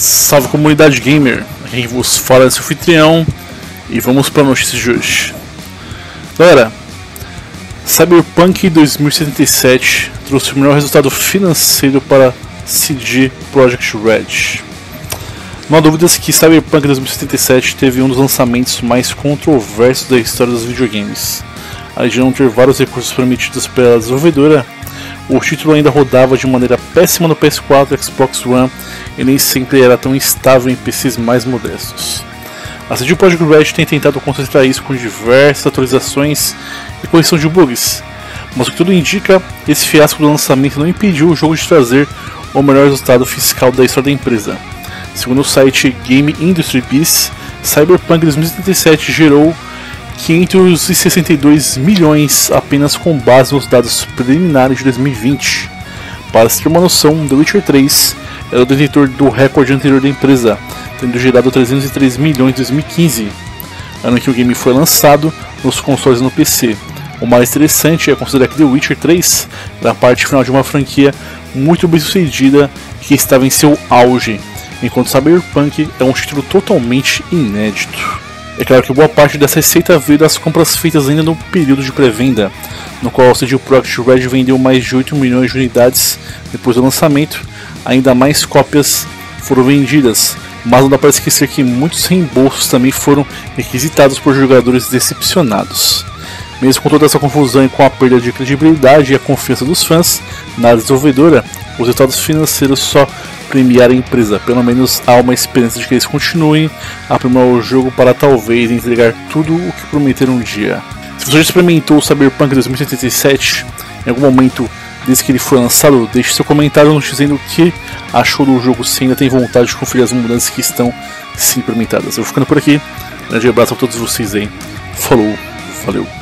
Salve comunidade gamer, aqui vos fala esse anfitrião e vamos para a notícia de hoje. Galera, Cyberpunk 2077 trouxe o melhor resultado financeiro para CD Projekt Red. Não há dúvidas que Cyberpunk 2077 teve um dos lançamentos mais controversos da história dos videogames. Além de não ter vários recursos permitidos pela desenvolvedora, o título ainda rodava de maneira péssima no PS4 e Xbox One e nem sempre era tão estável em PCs mais modestos. A CD Projekt Red tem tentado concentrar isso com diversas atualizações e correção de bugs, mas o que tudo indica, esse fiasco do lançamento não impediu o jogo de trazer o melhor resultado fiscal da história da empresa. Segundo o site Game Industry Biz, Cyberpunk 2077 gerou 562 milhões apenas com base nos dados preliminares de 2020. Para se ter uma noção, The Witcher 3 era o detentor do recorde anterior da empresa, tendo gerado 303 milhões em 2015, ano que o game foi lançado nos consoles e no PC. O mais interessante é considerar que The Witcher 3 era a parte final de uma franquia muito bem sucedida que estava em seu auge, enquanto Cyberpunk é um título totalmente inédito. É claro que boa parte dessa receita veio das compras feitas ainda no período de pré-venda, no qual o CD Projekt Red vendeu mais de 8 milhões de unidades depois do lançamento, ainda mais cópias foram vendidas, mas não dá para esquecer que muitos reembolsos também foram requisitados por jogadores decepcionados. Mesmo com toda essa confusão e com a perda de credibilidade e a confiança dos fãs na desenvolvedora, os resultados financeiros só premiar a empresa. Pelo menos há uma esperança de que eles continuem a aprimorar o jogo para talvez entregar tudo o que prometeram um dia. Se você já experimentou o Cyberpunk 2077 em algum momento desde que ele foi lançado, deixe seu comentário nos dizendo o que achou do jogo, se ainda tem vontade de conferir as mudanças que estão sendo implementadas. Eu vou ficando por aqui. Um grande abraço a todos vocês aí. Falou, valeu.